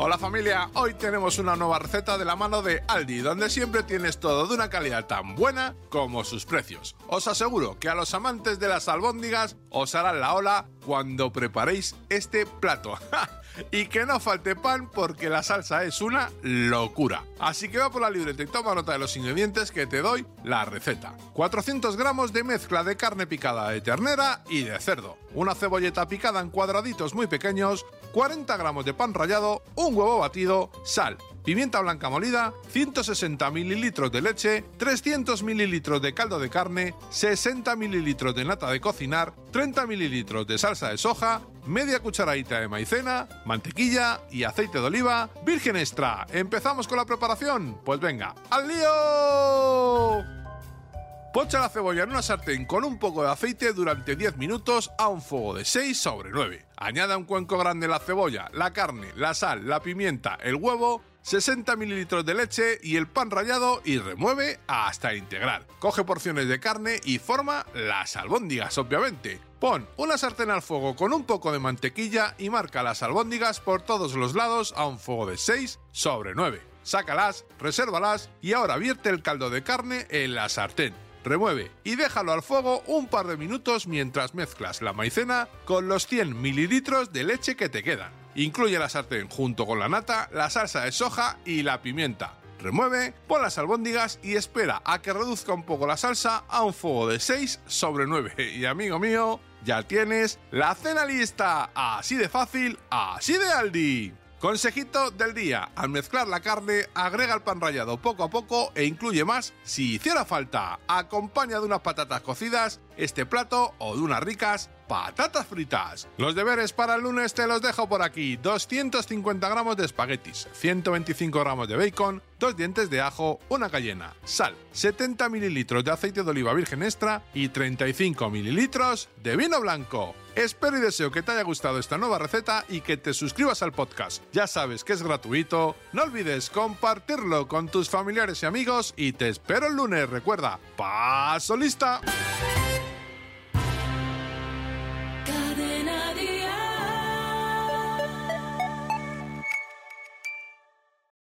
Hola familia, hoy tenemos una nueva receta de la mano de Aldi, donde siempre tienes todo de una calidad tan buena como sus precios. Os aseguro que a los amantes de las albóndigas os harán la ola cuando preparéis este plato. y que no falte pan porque la salsa es una locura. Así que va por la libreta y toma nota de los ingredientes que te doy la receta. 400 gramos de mezcla de carne picada de ternera y de cerdo, una cebolleta picada en cuadraditos muy pequeños, 40 gramos de pan rallado, un huevo batido, sal, pimienta blanca molida, 160 mililitros de leche, 300 mililitros de caldo de carne, 60 mililitros de nata de cocinar, 30 mililitros de salsa de soja, media cucharadita de maicena, mantequilla y aceite de oliva virgen extra. ¿Empezamos con la preparación? Pues venga, ¡al lío! Pocha la cebolla en una sartén con un poco de aceite durante 10 minutos a un fuego de 6 sobre 9. Añada un cuenco grande la cebolla, la carne, la sal, la pimienta, el huevo, 60 mililitros de leche y el pan rallado y remueve hasta integrar. Coge porciones de carne y forma las albóndigas, obviamente. Pon una sartén al fuego con un poco de mantequilla y marca las albóndigas por todos los lados a un fuego de 6 sobre 9. Sácalas, resérvalas y ahora vierte el caldo de carne en la sartén remueve y déjalo al fuego un par de minutos mientras mezclas la maicena con los 100 mililitros de leche que te quedan. Incluye la sartén junto con la nata, la salsa de soja y la pimienta. Remueve, pon las albóndigas y espera a que reduzca un poco la salsa a un fuego de 6 sobre 9. Y amigo mío, ya tienes la cena lista. Así de fácil, así de Aldi. Consejito del día, al mezclar la carne, agrega el pan rallado poco a poco e incluye más si hiciera falta. Acompaña de unas patatas cocidas este plato o de unas ricas patatas fritas. Los deberes para el lunes te los dejo por aquí. 250 gramos de espaguetis, 125 gramos de bacon, dos dientes de ajo, una cayena, sal, 70 mililitros de aceite de oliva virgen extra y 35 mililitros de vino blanco. Espero y deseo que te haya gustado esta nueva receta y que te suscribas al podcast. Ya sabes que es gratuito. No olvides compartirlo con tus familiares y amigos y te espero el lunes. Recuerda, paso lista.